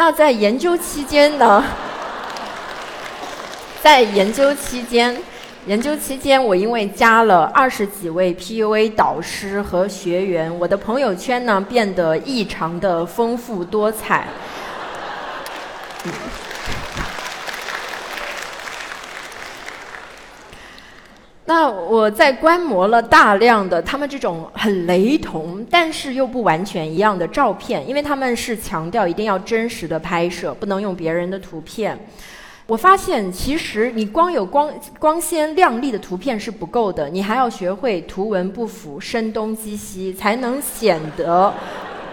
那在研究期间呢？在研究期间，研究期间，我因为加了二十几位 PUA 导师和学员，我的朋友圈呢变得异常的丰富多彩。那我在观摩了大量的他们这种很雷同，但是又不完全一样的照片，因为他们是强调一定要真实的拍摄，不能用别人的图片。我发现，其实你光有光光鲜亮丽的图片是不够的，你还要学会图文不符、声东击西，才能显得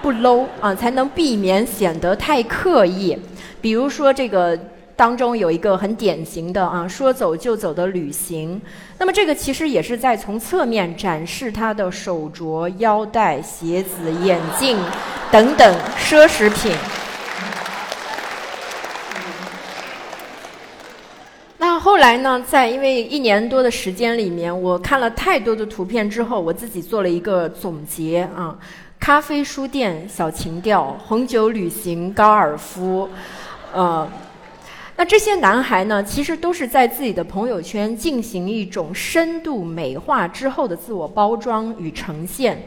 不 low 啊，才能避免显得太刻意。比如说这个。当中有一个很典型的啊，说走就走的旅行。那么这个其实也是在从侧面展示他的手镯、腰带、鞋子、眼镜等等奢侈品。那后来呢，在因为一年多的时间里面，我看了太多的图片之后，我自己做了一个总结啊：咖啡书店小情调，红酒旅行高尔夫，呃。那这些男孩呢，其实都是在自己的朋友圈进行一种深度美化之后的自我包装与呈现。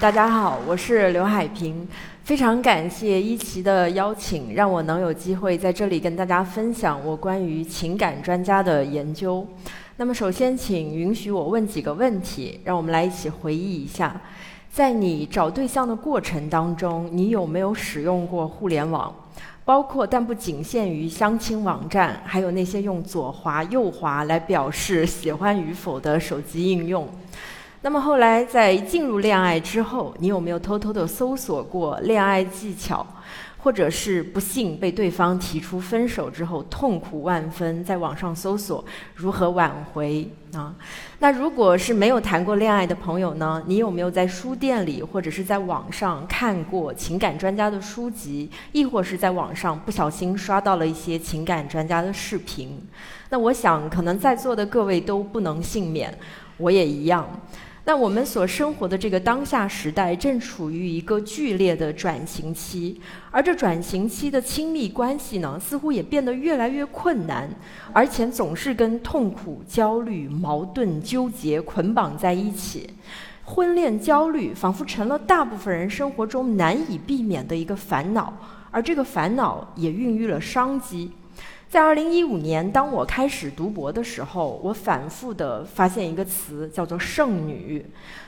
大家好，我是刘海平，非常感谢一奇的邀请，让我能有机会在这里跟大家分享我关于情感专家的研究。那么，首先请允许我问几个问题，让我们来一起回忆一下。在你找对象的过程当中，你有没有使用过互联网？包括但不仅限于相亲网站，还有那些用左滑右滑来表示喜欢与否的手机应用。那么后来在进入恋爱之后，你有没有偷偷的搜索过恋爱技巧？或者是不幸被对方提出分手之后痛苦万分，在网上搜索如何挽回啊？那如果是没有谈过恋爱的朋友呢？你有没有在书店里或者是在网上看过情感专家的书籍，亦或是在网上不小心刷到了一些情感专家的视频？那我想，可能在座的各位都不能幸免，我也一样。那我们所生活的这个当下时代，正处于一个剧烈的转型期，而这转型期的亲密关系呢，似乎也变得越来越困难，而且总是跟痛苦、焦虑、矛盾、纠结捆绑在一起。婚恋焦虑仿佛成了大部分人生活中难以避免的一个烦恼，而这个烦恼也孕育了商机。在二零一五年，当我开始读博的时候，我反复的发现一个词，叫做“剩女”。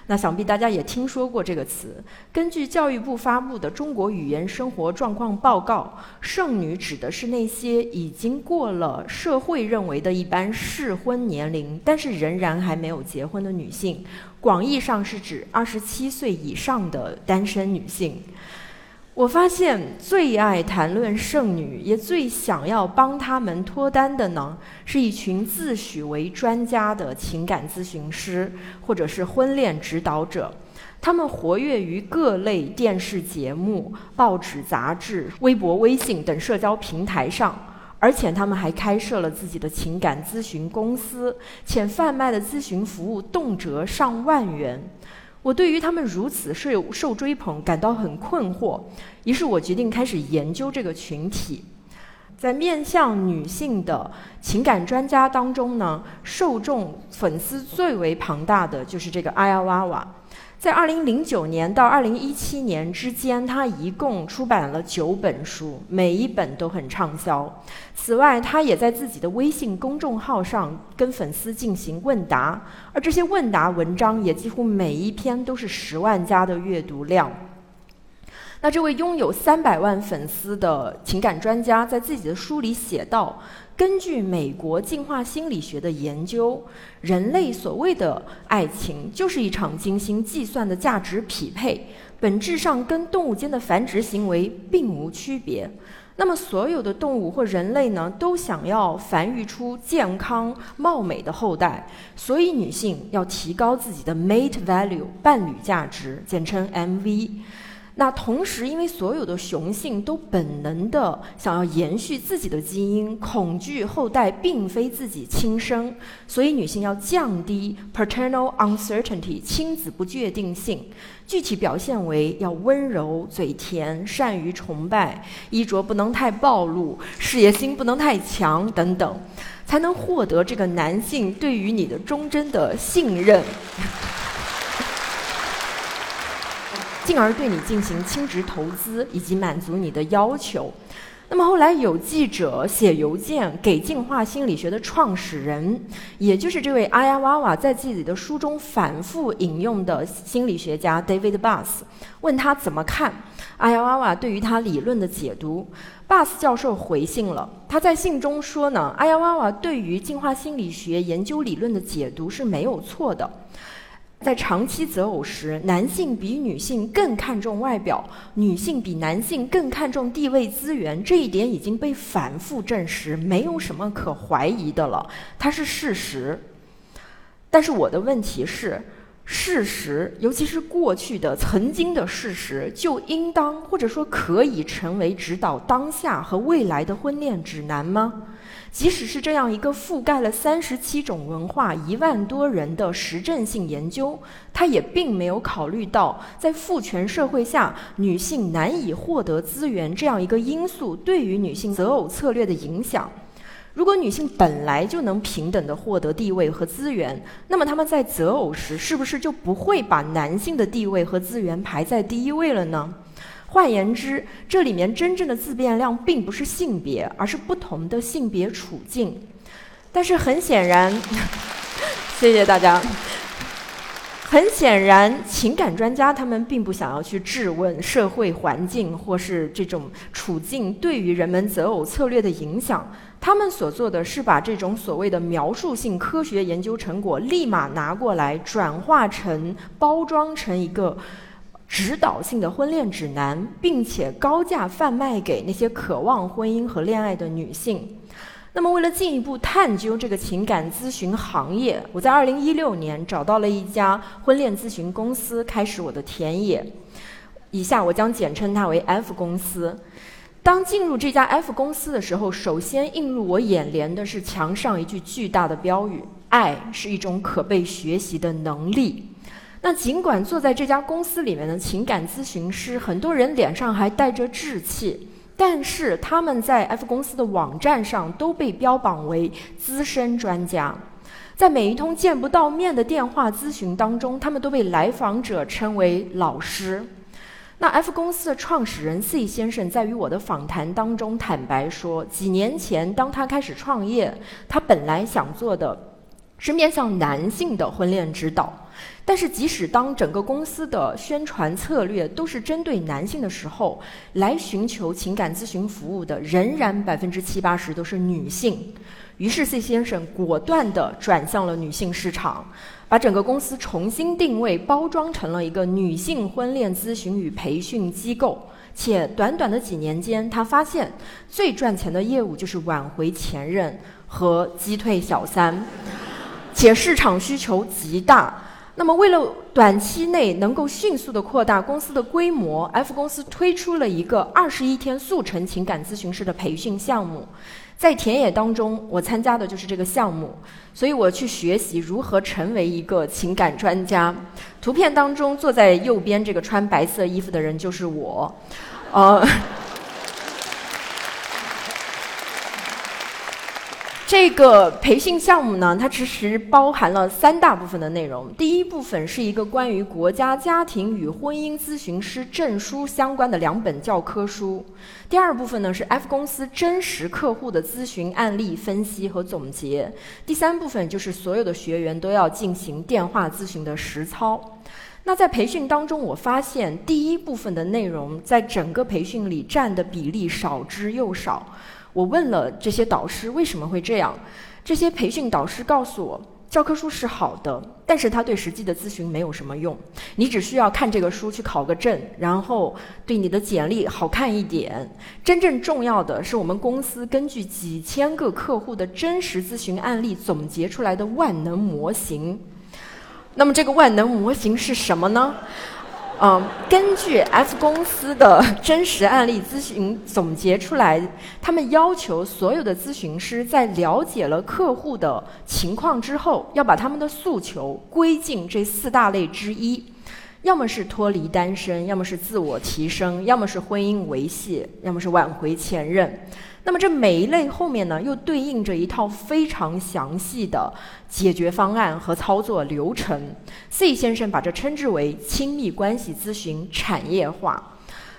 那想必大家也听说过这个词。根据教育部发布的《中国语言生活状况报告》，“剩女”指的是那些已经过了社会认为的一般适婚年龄，但是仍然还没有结婚的女性。广义上是指二十七岁以上的单身女性。我发现最爱谈论剩女，也最想要帮他们脱单的呢，是一群自诩为专家的情感咨询师，或者是婚恋指导者。他们活跃于各类电视节目、报纸、杂志、微博、微信等社交平台上，而且他们还开设了自己的情感咨询公司，且贩卖的咨询服务动辄上万元。我对于他们如此受受追捧感到很困惑，于是我决定开始研究这个群体。在面向女性的情感专家当中呢，受众粉丝最为庞大的就是这个阿亚瓦瓦。在二零零九年到二零一七年之间，他一共出版了九本书，每一本都很畅销。此外，他也在自己的微信公众号上跟粉丝进行问答，而这些问答文章也几乎每一篇都是十万加的阅读量。那这位拥有三百万粉丝的情感专家在自己的书里写道。根据美国进化心理学的研究，人类所谓的爱情就是一场精心计算的价值匹配，本质上跟动物间的繁殖行为并无区别。那么，所有的动物或人类呢，都想要繁育出健康貌美的后代，所以女性要提高自己的 mate value 伴侣价值，简称 MV。那同时，因为所有的雄性都本能的想要延续自己的基因，恐惧后代并非自己亲生，所以女性要降低 paternal uncertainty 亲子不确定性。具体表现为要温柔、嘴甜、善于崇拜、衣着不能太暴露、事业心不能太强等等，才能获得这个男性对于你的忠贞的信任。进而对你进行亲职投资，以及满足你的要求。那么后来有记者写邮件给进化心理学的创始人，也就是这位阿亚娃娃在自己的书中反复引用的心理学家 David Buss，问他怎么看阿亚娃娃对于他理论的解读。Buss 教授回信了，他在信中说呢，阿亚娃娃对于进化心理学研究理论的解读是没有错的。在长期择偶时，男性比女性更看重外表，女性比男性更看重地位资源，这一点已经被反复证实，没有什么可怀疑的了，它是事实。但是我的问题是，事实，尤其是过去的、曾经的事实，就应当或者说可以成为指导当下和未来的婚恋指南吗？即使是这样一个覆盖了三十七种文化、一万多人的实证性研究，它也并没有考虑到在父权社会下女性难以获得资源这样一个因素对于女性择偶策略的影响。如果女性本来就能平等的获得地位和资源，那么她们在择偶时是不是就不会把男性的地位和资源排在第一位了呢？换言之，这里面真正的自变量并不是性别，而是不同的性别处境。但是很显然，谢谢大家。很显然，情感专家他们并不想要去质问社会环境或是这种处境对于人们择偶策略的影响。他们所做的是把这种所谓的描述性科学研究成果立马拿过来，转化成包装成一个。指导性的婚恋指南，并且高价贩卖给那些渴望婚姻和恋爱的女性。那么，为了进一步探究这个情感咨询行业，我在2016年找到了一家婚恋咨询公司，开始我的田野。以下我将简称它为 F 公司。当进入这家 F 公司的时候，首先映入我眼帘的是墙上一句巨大的标语：“爱是一种可被学习的能力。”那尽管坐在这家公司里面的情感咨询师，很多人脸上还带着稚气，但是他们在 F 公司的网站上都被标榜为资深专家，在每一通见不到面的电话咨询当中，他们都被来访者称为老师。那 F 公司的创始人 C 先生在与我的访谈当中坦白说，几年前当他开始创业，他本来想做的是面向男性的婚恋指导。但是，即使当整个公司的宣传策略都是针对男性的时候，来寻求情感咨询服务的仍然百分之七八十都是女性。于是，C 先生果断地转向了女性市场，把整个公司重新定位、包装成了一个女性婚恋咨询与培训机构。且短短的几年间，他发现最赚钱的业务就是挽回前任和击退小三，且市场需求极大。那么，为了短期内能够迅速的扩大公司的规模，F 公司推出了一个二十一天速成情感咨询师的培训项目。在田野当中，我参加的就是这个项目，所以我去学习如何成为一个情感专家。图片当中坐在右边这个穿白色衣服的人就是我，呃。这个培训项目呢，它其实包含了三大部分的内容。第一部分是一个关于国家家庭与婚姻咨询师证书相关的两本教科书。第二部分呢是 F 公司真实客户的咨询案例分析和总结。第三部分就是所有的学员都要进行电话咨询的实操。那在培训当中，我发现第一部分的内容在整个培训里占的比例少之又少。我问了这些导师为什么会这样，这些培训导师告诉我，教科书是好的，但是它对实际的咨询没有什么用。你只需要看这个书去考个证，然后对你的简历好看一点。真正重要的是我们公司根据几千个客户的真实咨询案例总结出来的万能模型。那么这个万能模型是什么呢？嗯，根据 F 公司的真实案例咨询总结出来，他们要求所有的咨询师在了解了客户的情况之后，要把他们的诉求归进这四大类之一，要么是脱离单身，要么是自我提升，要么是婚姻维系，要么是挽回前任。那么这每一类后面呢，又对应着一套非常详细的解决方案和操作流程。C 先生把这称之为亲密关系咨询产业化。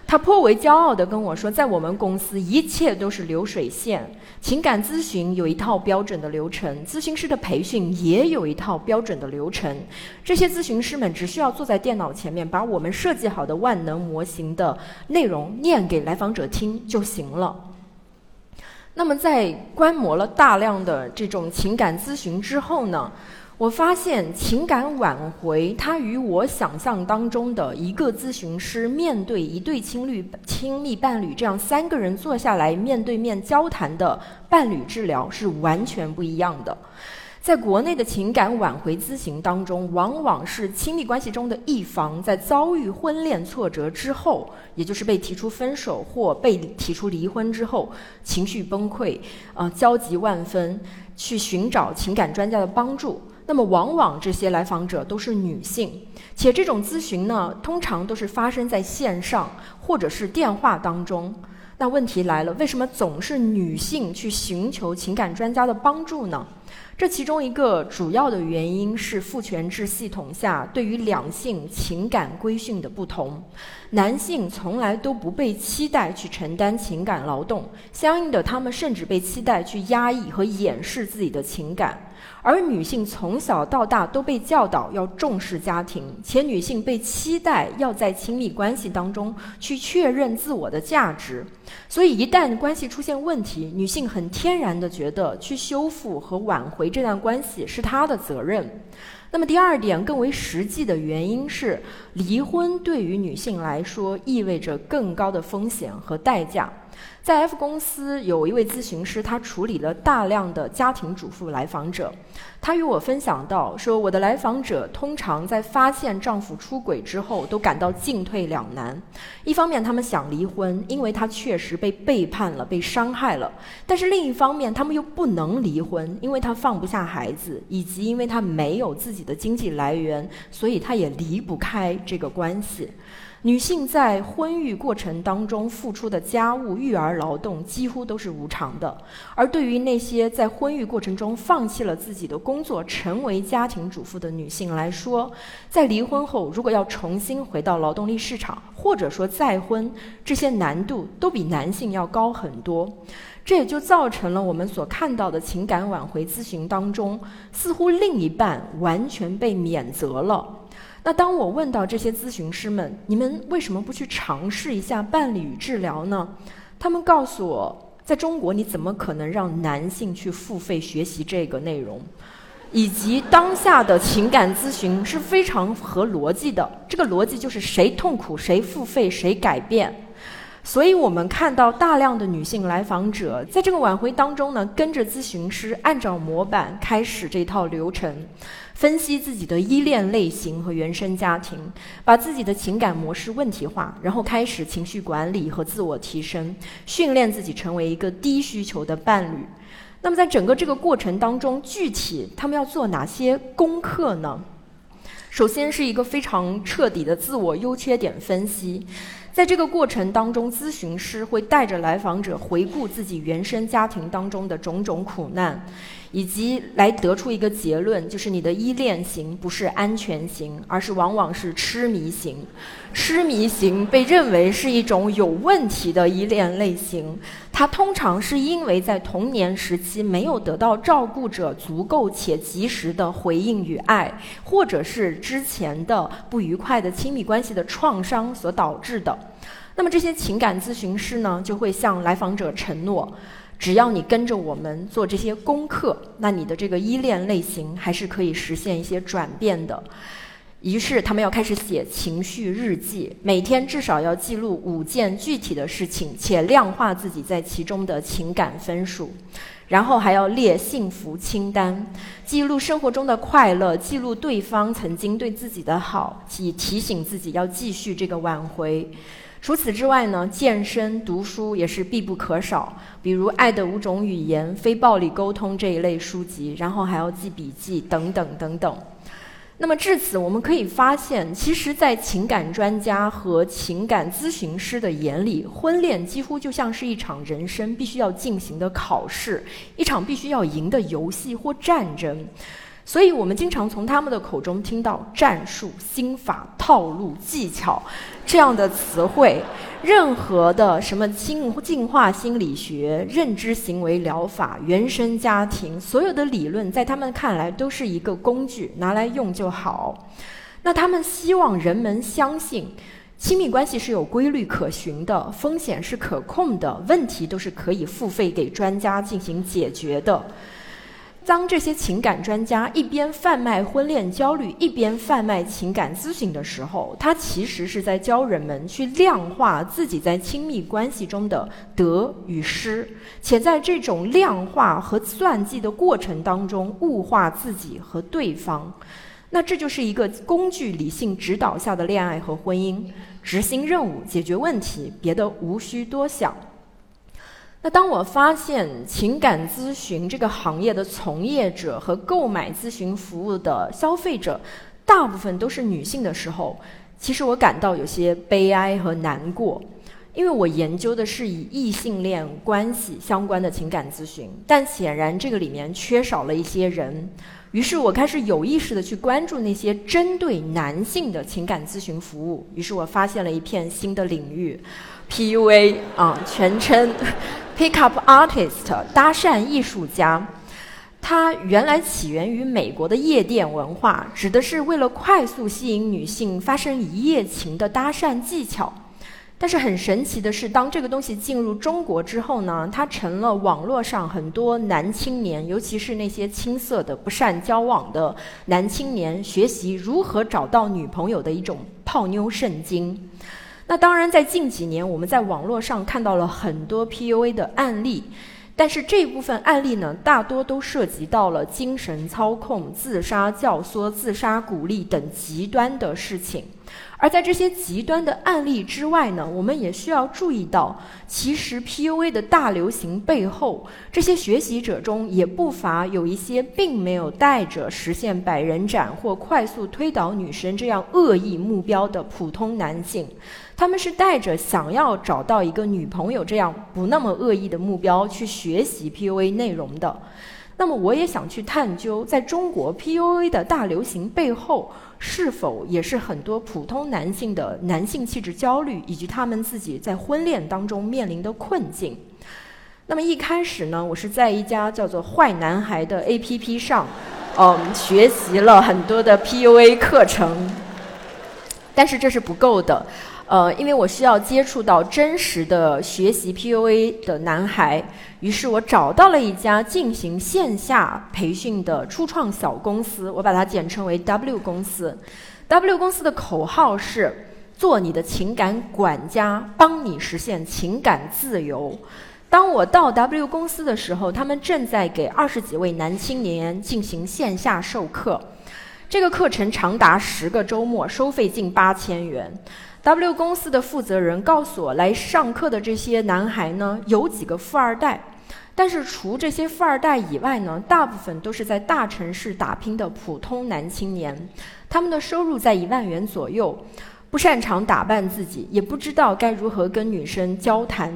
他颇为骄傲地跟我说，在我们公司一切都是流水线，情感咨询有一套标准的流程，咨询师的培训也有一套标准的流程。这些咨询师们只需要坐在电脑前面，把我们设计好的万能模型的内容念给来访者听就行了。那么，在观摩了大量的这种情感咨询之后呢，我发现情感挽回它与我想象当中的一个咨询师面对一对亲侣、亲密伴侣这样三个人坐下来面对面交谈的伴侣治疗是完全不一样的。在国内的情感挽回咨询当中，往往是亲密关系中的一方在遭遇婚恋挫折之后，也就是被提出分手或被提出离婚之后，情绪崩溃，呃，焦急万分，去寻找情感专家的帮助。那么，往往这些来访者都是女性，且这种咨询呢，通常都是发生在线上或者是电话当中。那问题来了，为什么总是女性去寻求情感专家的帮助呢？这其中一个主要的原因是父权制系统下对于两性情感规训的不同，男性从来都不被期待去承担情感劳动，相应的，他们甚至被期待去压抑和掩饰自己的情感。而女性从小到大都被教导要重视家庭，且女性被期待要在亲密关系当中去确认自我的价值，所以一旦关系出现问题，女性很天然的觉得去修复和挽回这段关系是她的责任。那么第二点更为实际的原因是，离婚对于女性来说意味着更高的风险和代价。在 F 公司有一位咨询师，他处理了大量的家庭主妇来访者。他与我分享到，说我的来访者通常在发现丈夫出轨之后，都感到进退两难。一方面，他们想离婚，因为他确实被背叛了、被伤害了；但是另一方面，他们又不能离婚，因为他放不下孩子，以及因为他没有自己的经济来源，所以他也离不开这个关系。女性在婚育过程当中付出的家务、育儿劳动几乎都是无偿的，而对于那些在婚育过程中放弃了自己的工作、成为家庭主妇的女性来说，在离婚后如果要重新回到劳动力市场，或者说再婚，这些难度都比男性要高很多。这也就造成了我们所看到的情感挽回咨询当中，似乎另一半完全被免责了。那当我问到这些咨询师们，你们为什么不去尝试一下伴侣治疗呢？他们告诉我，在中国你怎么可能让男性去付费学习这个内容？以及当下的情感咨询是非常合逻辑的，这个逻辑就是谁痛苦谁付费谁改变。所以我们看到大量的女性来访者在这个挽回当中呢，跟着咨询师按照模板开始这套流程。分析自己的依恋类型和原生家庭，把自己的情感模式问题化，然后开始情绪管理和自我提升，训练自己成为一个低需求的伴侣。那么在整个这个过程当中，具体他们要做哪些功课呢？首先是一个非常彻底的自我优缺点分析。在这个过程当中，咨询师会带着来访者回顾自己原生家庭当中的种种苦难。以及来得出一个结论，就是你的依恋型不是安全型，而是往往是痴迷型。痴迷型被认为是一种有问题的依恋类型，它通常是因为在童年时期没有得到照顾者足够且及时的回应与爱，或者是之前的不愉快的亲密关系的创伤所导致的。那么这些情感咨询师呢，就会向来访者承诺。只要你跟着我们做这些功课，那你的这个依恋类型还是可以实现一些转变的。于是他们要开始写情绪日记，每天至少要记录五件具体的事情，且量化自己在其中的情感分数。然后还要列幸福清单，记录生活中的快乐，记录对方曾经对自己的好，以提醒自己要继续这个挽回。除此之外呢，健身、读书也是必不可少，比如《爱的五种语言》《非暴力沟通》这一类书籍，然后还要记笔记等等等等。那么至此，我们可以发现，其实，在情感专家和情感咨询师的眼里，婚恋几乎就像是一场人生必须要进行的考试，一场必须要赢的游戏或战争。所以我们经常从他们的口中听到战术、心法、套路、技巧这样的词汇。任何的什么进进化心理学、认知行为疗法、原生家庭，所有的理论在他们看来都是一个工具，拿来用就好。那他们希望人们相信，亲密关系是有规律可循的，风险是可控的，问题都是可以付费给专家进行解决的。当这些情感专家一边贩卖婚恋焦虑，一边贩卖情感咨询的时候，他其实是在教人们去量化自己在亲密关系中的得与失，且在这种量化和算计的过程当中物化自己和对方。那这就是一个工具理性指导下的恋爱和婚姻，执行任务，解决问题，别的无需多想。那当我发现情感咨询这个行业的从业者和购买咨询服务的消费者大部分都是女性的时候，其实我感到有些悲哀和难过，因为我研究的是以异性恋关系相关的情感咨询，但显然这个里面缺少了一些人，于是我开始有意识的去关注那些针对男性的情感咨询服务，于是我发现了一片新的领域。PUA 啊，全称 Pickup Artist，搭讪艺术家。它原来起源于美国的夜店文化，指的是为了快速吸引女性发生一夜情的搭讪技巧。但是很神奇的是，当这个东西进入中国之后呢，它成了网络上很多男青年，尤其是那些青涩的、不善交往的男青年，学习如何找到女朋友的一种泡妞圣经。那当然，在近几年，我们在网络上看到了很多 PUA 的案例，但是这部分案例呢，大多都涉及到了精神操控、自杀教唆、自杀鼓励等极端的事情。而在这些极端的案例之外呢，我们也需要注意到，其实 PUA 的大流行背后，这些学习者中也不乏有一些并没有带着实现百人斩或快速推倒女生这样恶意目标的普通男性，他们是带着想要找到一个女朋友这样不那么恶意的目标去学习 PUA 内容的。那么，我也想去探究，在中国 PUA 的大流行背后。是否也是很多普通男性的男性气质焦虑，以及他们自己在婚恋当中面临的困境？那么一开始呢，我是在一家叫做“坏男孩”的 APP 上，嗯，学习了很多的 PUA 课程，但是这是不够的。呃，因为我需要接触到真实的学习 PUA 的男孩，于是我找到了一家进行线下培训的初创小公司，我把它简称为 W 公司。W 公司的口号是“做你的情感管家，帮你实现情感自由”。当我到 W 公司的时候，他们正在给二十几位男青年进行线下授课，这个课程长达十个周末，收费近八千元。W 公司的负责人告诉我，来上课的这些男孩呢，有几个富二代，但是除这些富二代以外呢，大部分都是在大城市打拼的普通男青年，他们的收入在一万元左右，不擅长打扮自己，也不知道该如何跟女生交谈。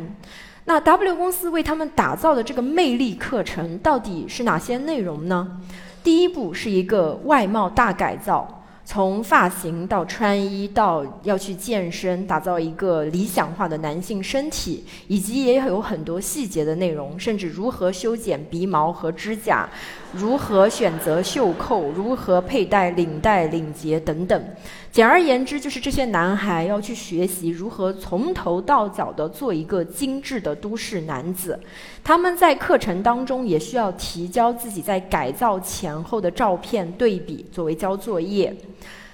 那 W 公司为他们打造的这个魅力课程，到底是哪些内容呢？第一步是一个外貌大改造。从发型到穿衣，到要去健身，打造一个理想化的男性身体，以及也有很多细节的内容，甚至如何修剪鼻毛和指甲，如何选择袖扣，如何佩戴领带、领结等等。简而言之，就是这些男孩要去学习如何从头到脚地做一个精致的都市男子。他们在课程当中也需要提交自己在改造前后的照片对比，作为交作业。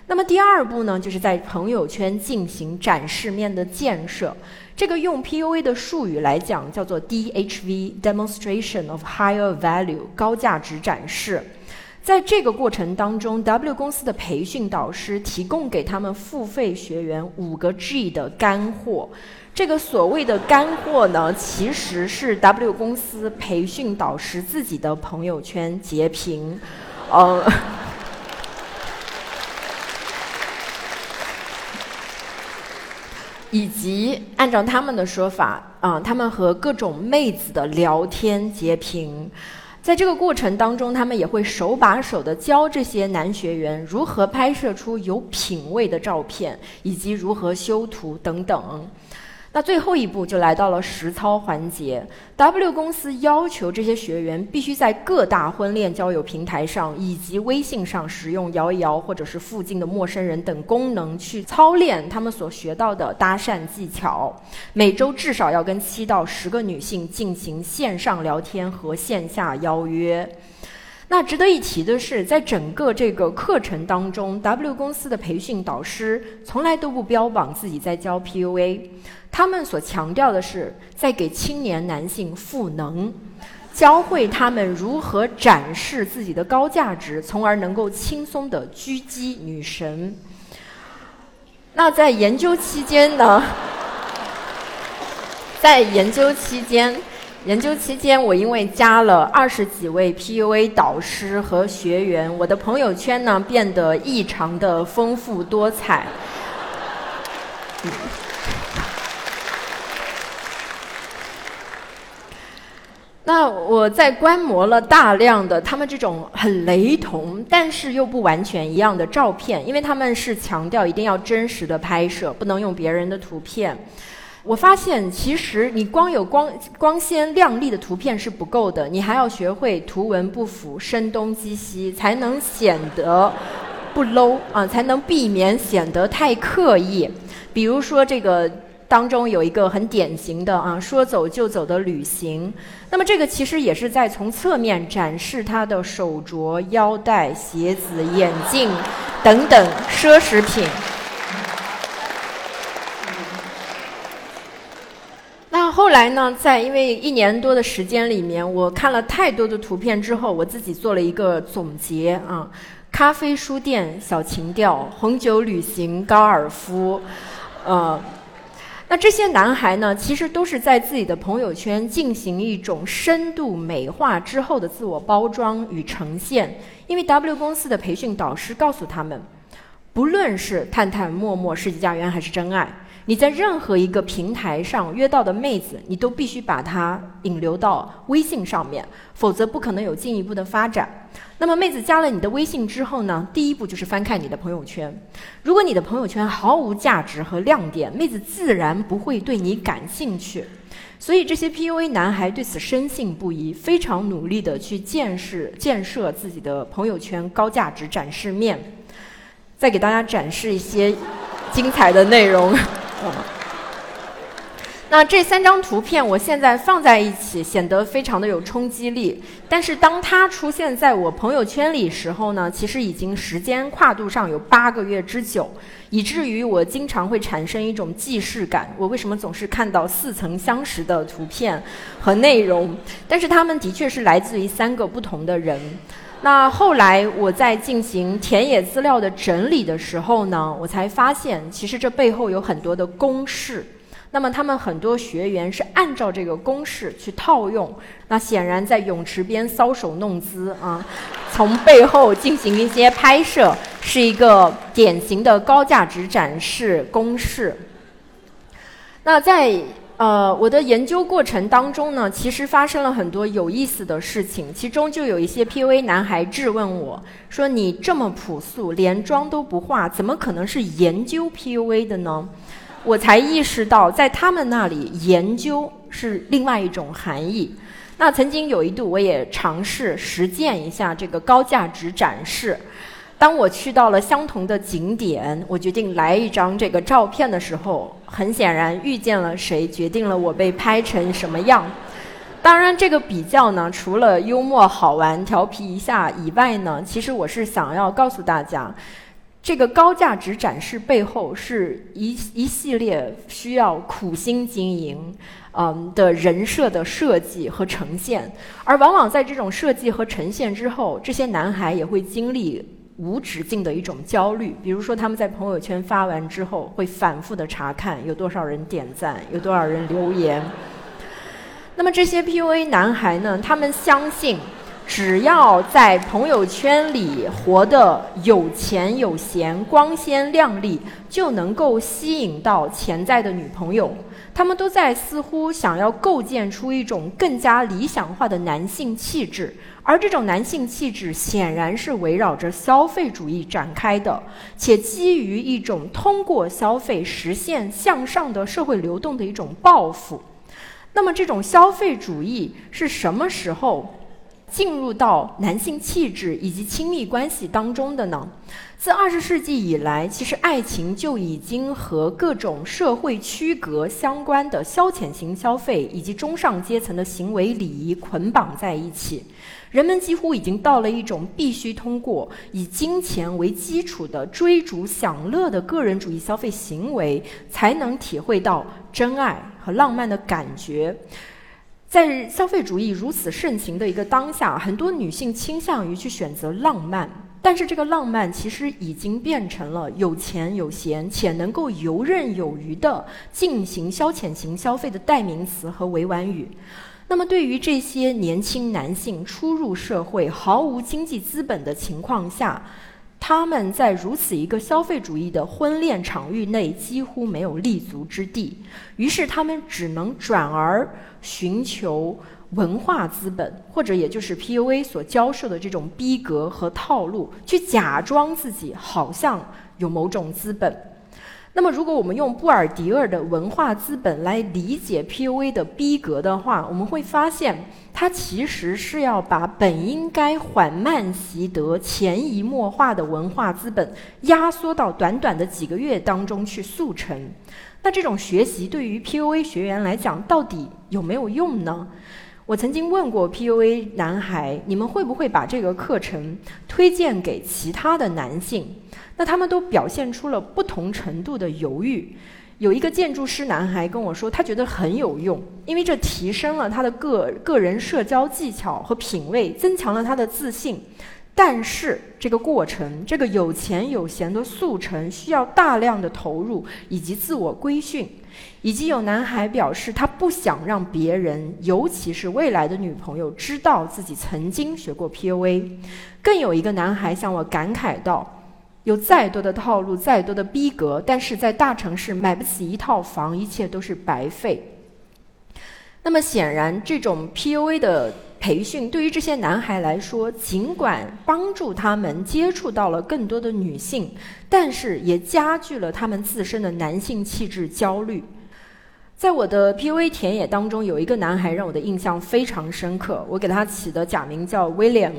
那么第二步呢，就是在朋友圈进行展示面的建设。这个用 PUA 的术语来讲，叫做 DHV（Demonstration of Higher Value，高价值展示）。在这个过程当中，W 公司的培训导师提供给他们付费学员五个 G 的干货。这个所谓的干货呢，其实是 W 公司培训导师自己的朋友圈截屏，呃，以及按照他们的说法，啊，他们和各种妹子的聊天截屏。在这个过程当中，他们也会手把手的教这些男学员如何拍摄出有品位的照片，以及如何修图等等。那最后一步就来到了实操环节。W 公司要求这些学员必须在各大婚恋交友平台上以及微信上使用摇一摇或者是附近的陌生人等功能去操练他们所学到的搭讪技巧。每周至少要跟七到十个女性进行线上聊天和线下邀约。那值得一提的是，在整个这个课程当中，W 公司的培训导师从来都不标榜自己在教 PUA。他们所强调的是，在给青年男性赋能，教会他们如何展示自己的高价值，从而能够轻松的狙击女神。那在研究期间呢？在研究期间，研究期间，我因为加了二十几位 PUA 导师和学员，我的朋友圈呢变得异常的丰富多彩。那我在观摩了大量的他们这种很雷同，但是又不完全一样的照片，因为他们是强调一定要真实的拍摄，不能用别人的图片。我发现，其实你光有光光鲜亮丽的图片是不够的，你还要学会图文不符、声东击西，才能显得不 low 啊，才能避免显得太刻意。比如说这个。当中有一个很典型的啊，说走就走的旅行。那么这个其实也是在从侧面展示他的手镯、腰带、鞋子、眼镜等等奢侈品。那后来呢，在因为一年多的时间里面，我看了太多的图片之后，我自己做了一个总结啊：咖啡书店小情调，红酒旅行高尔夫，呃。那这些男孩呢，其实都是在自己的朋友圈进行一种深度美化之后的自我包装与呈现。因为 W 公司的培训导师告诉他们，不论是探探、陌陌、世纪佳缘还是真爱，你在任何一个平台上约到的妹子，你都必须把她引流到微信上面，否则不可能有进一步的发展。那么，妹子加了你的微信之后呢？第一步就是翻看你的朋友圈。如果你的朋友圈毫无价值和亮点，妹子自然不会对你感兴趣。所以，这些 PUA 男孩对此深信不疑，非常努力的去建设建设自己的朋友圈高价值展示面。再给大家展示一些精彩的内容。那这三张图片我现在放在一起，显得非常的有冲击力。但是当它出现在我朋友圈里时候呢，其实已经时间跨度上有八个月之久，以至于我经常会产生一种既视感。我为什么总是看到似曾相识的图片和内容？但是他们的确是来自于三个不同的人。那后来我在进行田野资料的整理的时候呢，我才发现，其实这背后有很多的公式。那么他们很多学员是按照这个公式去套用，那显然在泳池边搔首弄姿啊，从背后进行一些拍摄，是一个典型的高价值展示公式。那在呃我的研究过程当中呢，其实发生了很多有意思的事情，其中就有一些 PUA 男孩质问我说：“你这么朴素，连妆都不化，怎么可能是研究 PUA 的呢？”我才意识到，在他们那里，研究是另外一种含义。那曾经有一度，我也尝试实践一下这个高价值展示。当我去到了相同的景点，我决定来一张这个照片的时候，很显然遇见了谁，决定了我被拍成什么样。当然，这个比较呢，除了幽默、好玩、调皮一下以外呢，其实我是想要告诉大家。这个高价值展示背后是一一系列需要苦心经营，嗯的人设的设计和呈现，而往往在这种设计和呈现之后，这些男孩也会经历无止境的一种焦虑。比如说，他们在朋友圈发完之后，会反复的查看有多少人点赞，有多少人留言。那么这些 PUA 男孩呢？他们相信。只要在朋友圈里活得有钱有闲、光鲜亮丽，就能够吸引到潜在的女朋友。他们都在似乎想要构建出一种更加理想化的男性气质，而这种男性气质显然是围绕着消费主义展开的，且基于一种通过消费实现向上的社会流动的一种抱负。那么，这种消费主义是什么时候？进入到男性气质以及亲密关系当中的呢？自二十世纪以来，其实爱情就已经和各种社会区隔相关的消遣型消费以及中上阶层的行为礼仪捆绑在一起。人们几乎已经到了一种必须通过以金钱为基础的追逐享乐的个人主义消费行为，才能体会到真爱和浪漫的感觉。在消费主义如此盛行的一个当下，很多女性倾向于去选择浪漫，但是这个浪漫其实已经变成了有钱有闲且能够游刃有余的进行消遣型消费的代名词和委婉语。那么，对于这些年轻男性初入社会、毫无经济资本的情况下，他们在如此一个消费主义的婚恋场域内几乎没有立足之地，于是他们只能转而寻求文化资本，或者也就是 PUA 所教授的这种逼格和套路，去假装自己好像有某种资本。那么，如果我们用布尔迪厄的文化资本来理解 PUA 的逼格的话，我们会发现，它其实是要把本应该缓慢习得、潜移默化的文化资本压缩到短短的几个月当中去速成。那这种学习对于 PUA 学员来讲，到底有没有用呢？我曾经问过 PUA 男孩，你们会不会把这个课程推荐给其他的男性？那他们都表现出了不同程度的犹豫。有一个建筑师男孩跟我说，他觉得很有用，因为这提升了他的个个人社交技巧和品味，增强了他的自信。但是这个过程，这个有钱有闲的速成，需要大量的投入以及自我规训。以及有男孩表示，他不想让别人，尤其是未来的女朋友，知道自己曾经学过 PUA。更有一个男孩向我感慨道。有再多的套路，再多的逼格，但是在大城市买不起一套房，一切都是白费。那么显然，这种 PUA 的培训对于这些男孩来说，尽管帮助他们接触到了更多的女性，但是也加剧了他们自身的男性气质焦虑。在我的 PUA 田野当中，有一个男孩让我的印象非常深刻，我给他起的假名叫 William。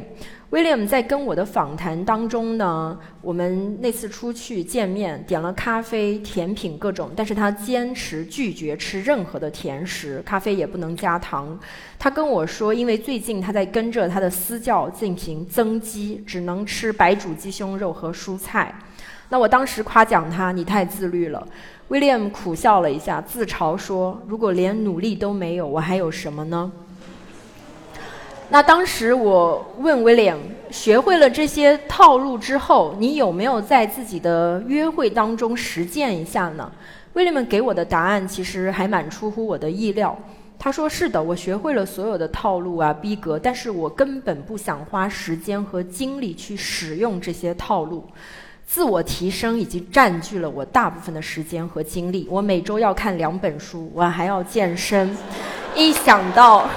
William 在跟我的访谈当中呢，我们那次出去见面，点了咖啡、甜品各种，但是他坚持拒绝吃任何的甜食，咖啡也不能加糖。他跟我说，因为最近他在跟着他的私教进行增肌，只能吃白煮鸡胸肉和蔬菜。那我当时夸奖他，你太自律了。William 苦笑了一下，自嘲说：“如果连努力都没有，我还有什么呢？”那当时我问威廉，学会了这些套路之后，你有没有在自己的约会当中实践一下呢？威廉们给我的答案其实还蛮出乎我的意料。他说：“是的，我学会了所有的套路啊，逼格，但是我根本不想花时间和精力去使用这些套路。自我提升已经占据了我大部分的时间和精力。我每周要看两本书，我还要健身。一想到……”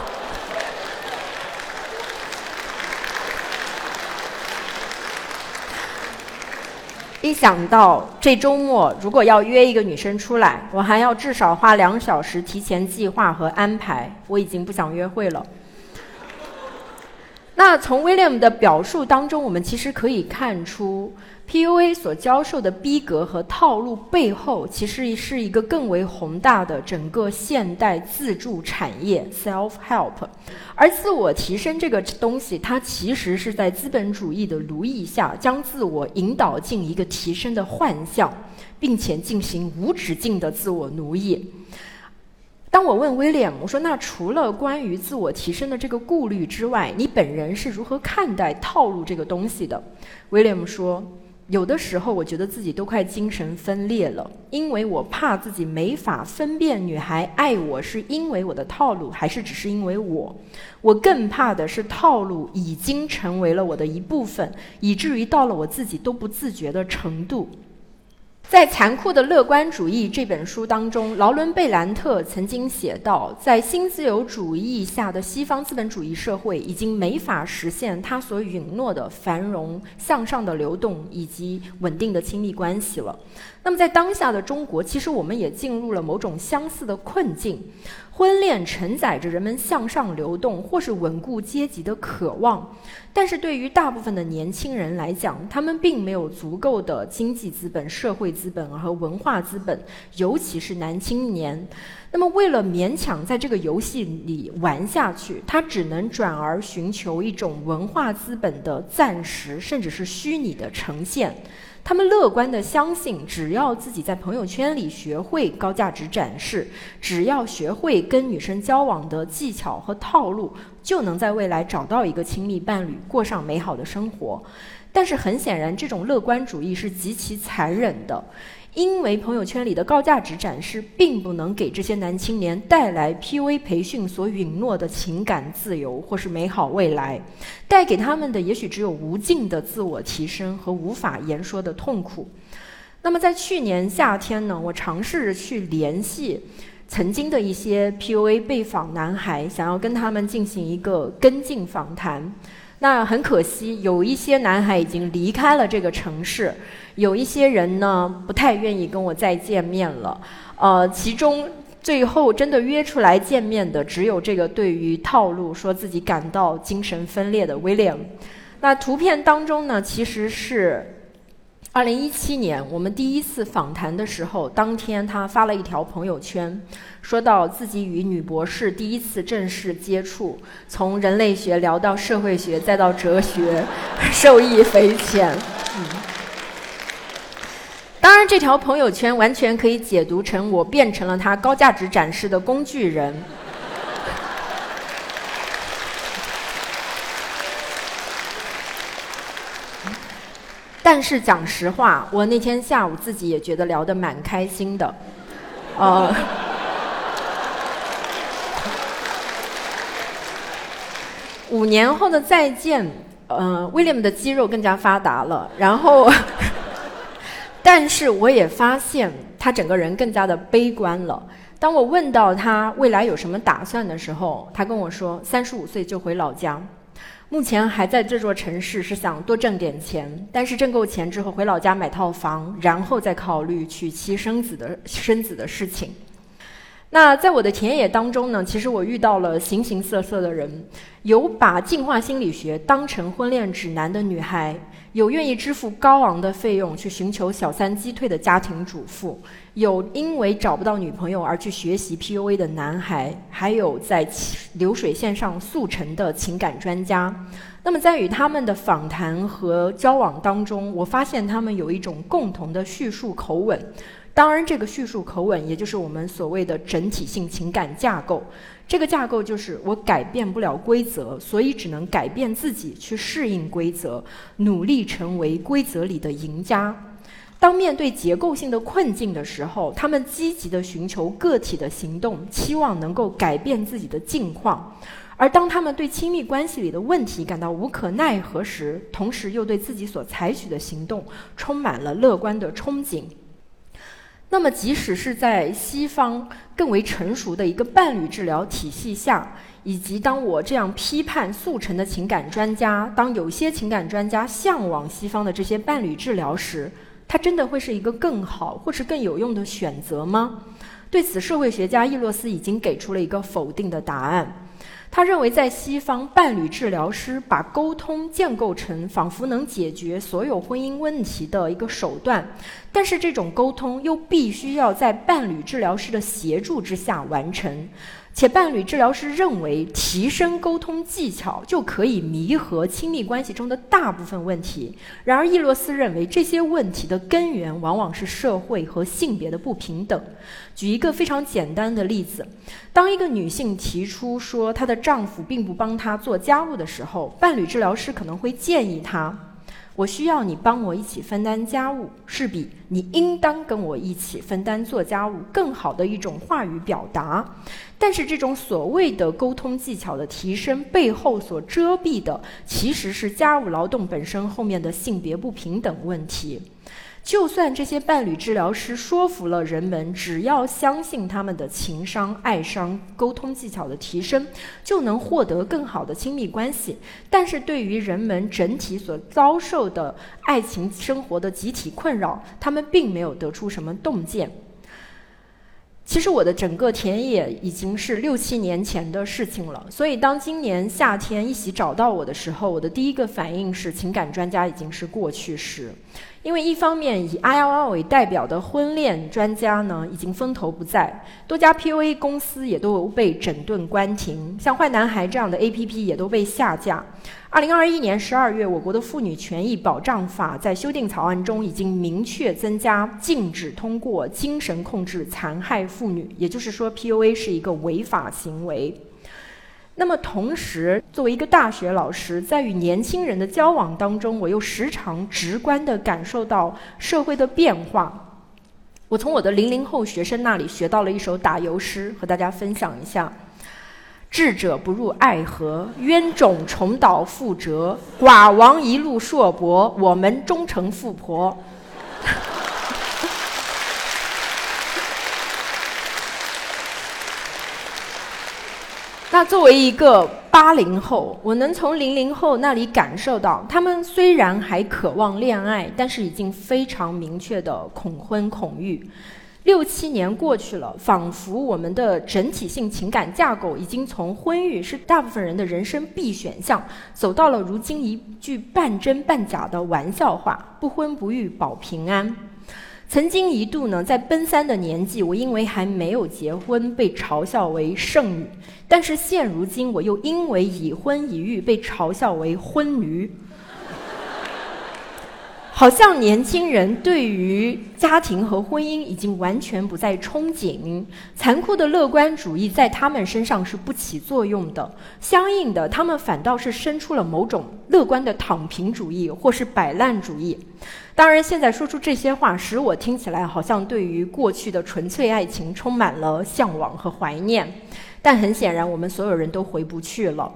一想到这周末如果要约一个女生出来，我还要至少花两小时提前计划和安排，我已经不想约会了。那从 William 的表述当中，我们其实可以看出。PUA 所教授的逼格和套路背后，其实是一个更为宏大的整个现代自助产业 （self help）。而自我提升这个东西，它其实是在资本主义的奴役下，将自我引导进一个提升的幻象，并且进行无止境的自我奴役。当我问威廉，我说：“那除了关于自我提升的这个顾虑之外，你本人是如何看待套路这个东西的？”威廉说。有的时候，我觉得自己都快精神分裂了，因为我怕自己没法分辨女孩爱我是因为我的套路，还是只是因为我。我更怕的是套路已经成为了我的一部分，以至于到了我自己都不自觉的程度。在《残酷的乐观主义》这本书当中，劳伦·贝兰特曾经写道，在新自由主义下的西方资本主义社会已经没法实现他所允诺的繁荣向上的流动以及稳定的亲密关系了。那么，在当下的中国，其实我们也进入了某种相似的困境。婚恋承载着人们向上流动或是稳固阶级的渴望，但是对于大部分的年轻人来讲，他们并没有足够的经济资本、社会资本和文化资本，尤其是男青年。那么，为了勉强在这个游戏里玩下去，他只能转而寻求一种文化资本的暂时甚至是虚拟的呈现。他们乐观的相信，只要自己在朋友圈里学会高价值展示，只要学会跟女生交往的技巧和套路，就能在未来找到一个亲密伴侣，过上美好的生活。但是很显然，这种乐观主义是极其残忍的。因为朋友圈里的高价值展示，并不能给这些男青年带来 PUA 培训所允诺的情感自由或是美好未来，带给他们的也许只有无尽的自我提升和无法言说的痛苦。那么在去年夏天呢，我尝试着去联系曾经的一些 PUA 被访男孩，想要跟他们进行一个跟进访谈。那很可惜，有一些男孩已经离开了这个城市。有一些人呢，不太愿意跟我再见面了。呃，其中最后真的约出来见面的，只有这个对于套路说自己感到精神分裂的威廉。那图片当中呢，其实是二零一七年我们第一次访谈的时候，当天他发了一条朋友圈，说到自己与女博士第一次正式接触，从人类学聊到社会学，再到哲学，受益匪浅。嗯。当然，这条朋友圈完全可以解读成我变成了他高价值展示的工具人。但是讲实话，我那天下午自己也觉得聊得蛮开心的，呃，五年后的再见，呃，威廉姆的肌肉更加发达了，然后。但是我也发现他整个人更加的悲观了。当我问到他未来有什么打算的时候，他跟我说：三十五岁就回老家，目前还在这座城市，是想多挣点钱。但是挣够钱之后回老家买套房，然后再考虑娶妻生子的生子的事情。那在我的田野当中呢，其实我遇到了形形色色的人，有把进化心理学当成婚恋指南的女孩。有愿意支付高昂的费用去寻求小三击退的家庭主妇，有因为找不到女朋友而去学习 PUA 的男孩，还有在流水线上速成的情感专家。那么在与他们的访谈和交往当中，我发现他们有一种共同的叙述口吻。当然，这个叙述口吻，也就是我们所谓的整体性情感架构。这个架构就是我改变不了规则，所以只能改变自己去适应规则，努力成为规则里的赢家。当面对结构性的困境的时候，他们积极地寻求个体的行动，期望能够改变自己的境况；而当他们对亲密关系里的问题感到无可奈何时，同时又对自己所采取的行动充满了乐观的憧憬。那么，即使是在西方更为成熟的一个伴侣治疗体系下，以及当我这样批判速成的情感专家，当有些情感专家向往西方的这些伴侣治疗时，它真的会是一个更好或是更有用的选择吗？对此，社会学家伊洛斯已经给出了一个否定的答案。他认为，在西方，伴侣治疗师把沟通建构成仿佛能解决所有婚姻问题的一个手段，但是这种沟通又必须要在伴侣治疗师的协助之下完成。且伴侣治疗师认为，提升沟通技巧就可以弥合亲密关系中的大部分问题。然而，伊洛斯认为，这些问题的根源往往是社会和性别的不平等。举一个非常简单的例子：当一个女性提出说她的丈夫并不帮她做家务的时候，伴侣治疗师可能会建议她。我需要你帮我一起分担家务，是比你应当跟我一起分担做家务更好的一种话语表达。但是，这种所谓的沟通技巧的提升背后所遮蔽的，其实是家务劳动本身后面的性别不平等问题。就算这些伴侣治疗师说服了人们，只要相信他们的情商、爱商、沟通技巧的提升，就能获得更好的亲密关系。但是对于人们整体所遭受的爱情生活的集体困扰，他们并没有得出什么洞见。其实我的整个田野已经是六七年前的事情了，所以当今年夏天一起找到我的时候，我的第一个反应是情感专家已经是过去式。因为一方面以 ILR 为代表的婚恋专家呢已经风头不再，多家 PUA 公司也都被整顿关停，像坏男孩这样的 APP 也都被下架。二零二一年十二月，我国的妇女权益保障法在修订草案中已经明确增加禁止通过精神控制残害妇女，也就是说 PUA 是一个违法行为。那么同时，作为一个大学老师，在与年轻人的交往当中，我又时常直观地感受到社会的变化。我从我的零零后学生那里学到了一首打油诗，和大家分享一下：智者不入爱河，冤种重蹈覆辙。寡王一路硕博，我们终成富婆。那作为一个八零后，我能从零零后那里感受到，他们虽然还渴望恋爱，但是已经非常明确的恐婚恐育。六七年过去了，仿佛我们的整体性情感架构已经从婚育是大部分人的人生必选项，走到了如今一句半真半假的玩笑话：不婚不育保平安。曾经一度呢，在奔三的年纪，我因为还没有结婚被嘲笑为剩女；但是现如今，我又因为已婚已育被嘲笑为婚驴。好像年轻人对于家庭和婚姻已经完全不再憧憬，残酷的乐观主义在他们身上是不起作用的。相应的，他们反倒是生出了某种乐观的躺平主义或是摆烂主义。当然，现在说出这些话，使我听起来好像对于过去的纯粹爱情充满了向往和怀念。但很显然，我们所有人都回不去了。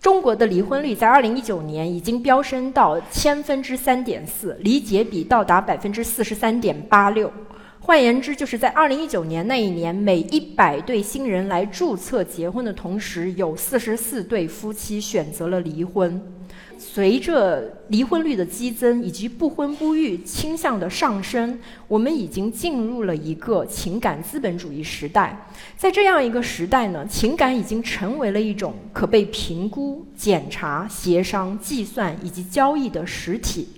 中国的离婚率在二零一九年已经飙升到千分之三点四，离结比到达百分之四十三点八六。换言之，就是在二零一九年那一年，每一百对新人来注册结婚的同时，有四十四对夫妻选择了离婚。随着离婚率的激增以及不婚不育倾向的上升，我们已经进入了一个情感资本主义时代。在这样一个时代呢，情感已经成为了一种可被评估、检查、协商、计算以及交易的实体。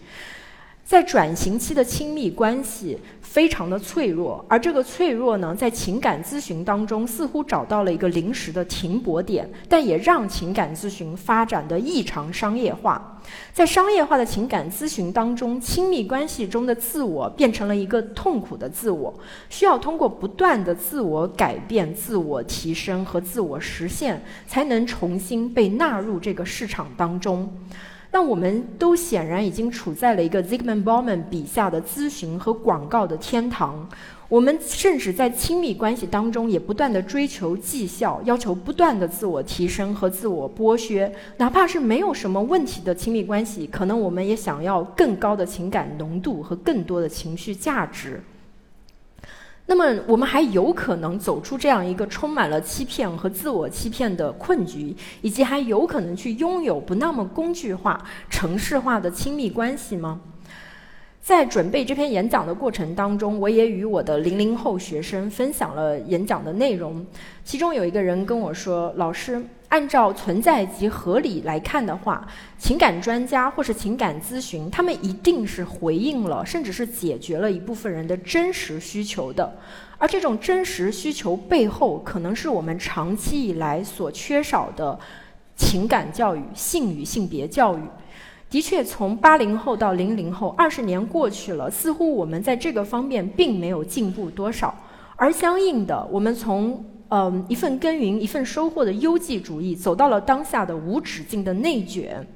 在转型期的亲密关系非常的脆弱，而这个脆弱呢，在情感咨询当中似乎找到了一个临时的停泊点，但也让情感咨询发展的异常商业化。在商业化的情感咨询当中，亲密关系中的自我变成了一个痛苦的自我，需要通过不断的自我改变、自我提升和自我实现，才能重新被纳入这个市场当中。那我们都显然已经处在了一个 Zygmunt Bauman 笔下的咨询和广告的天堂。我们甚至在亲密关系当中也不断的追求绩效，要求不断的自我提升和自我剥削。哪怕是没有什么问题的亲密关系，可能我们也想要更高的情感浓度和更多的情绪价值。那么，我们还有可能走出这样一个充满了欺骗和自我欺骗的困局，以及还有可能去拥有不那么工具化、城市化的亲密关系吗？在准备这篇演讲的过程当中，我也与我的零零后学生分享了演讲的内容。其中有一个人跟我说：“老师，按照存在及合理来看的话，情感专家或是情感咨询，他们一定是回应了，甚至是解决了一部分人的真实需求的。而这种真实需求背后，可能是我们长期以来所缺少的情感教育、性与性别教育。”的确，从八零后到零零后，二十年过去了，似乎我们在这个方面并没有进步多少。而相应的，我们从嗯一份耕耘一份收获的优绩主义，走到了当下的无止境的内卷。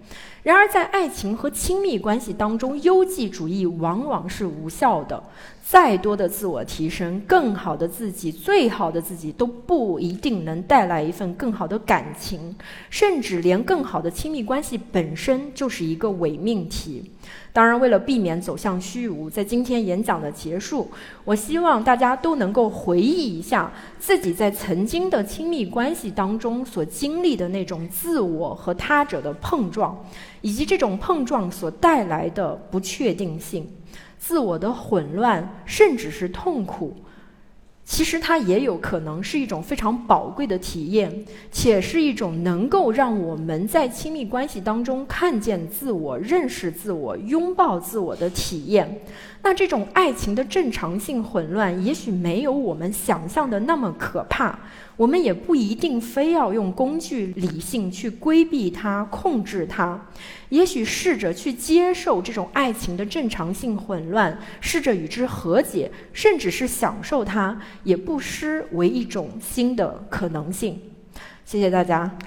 然而，在爱情和亲密关系当中，优绩主义往往是无效的。再多的自我提升、更好的自己、最好的自己，都不一定能带来一份更好的感情，甚至连更好的亲密关系本身就是一个伪命题。当然，为了避免走向虚无，在今天演讲的结束，我希望大家都能够回忆一下自己在曾经的亲密关系当中所经历的那种自我和他者的碰撞，以及这种碰撞所带来的不确定性。自我的混乱，甚至是痛苦，其实它也有可能是一种非常宝贵的体验，且是一种能够让我们在亲密关系当中看见自我、认识自我、拥抱自我的体验。那这种爱情的正常性混乱，也许没有我们想象的那么可怕。我们也不一定非要用工具理性去规避它、控制它。也许试着去接受这种爱情的正常性混乱，试着与之和解，甚至是享受它，也不失为一种新的可能性。谢谢大家。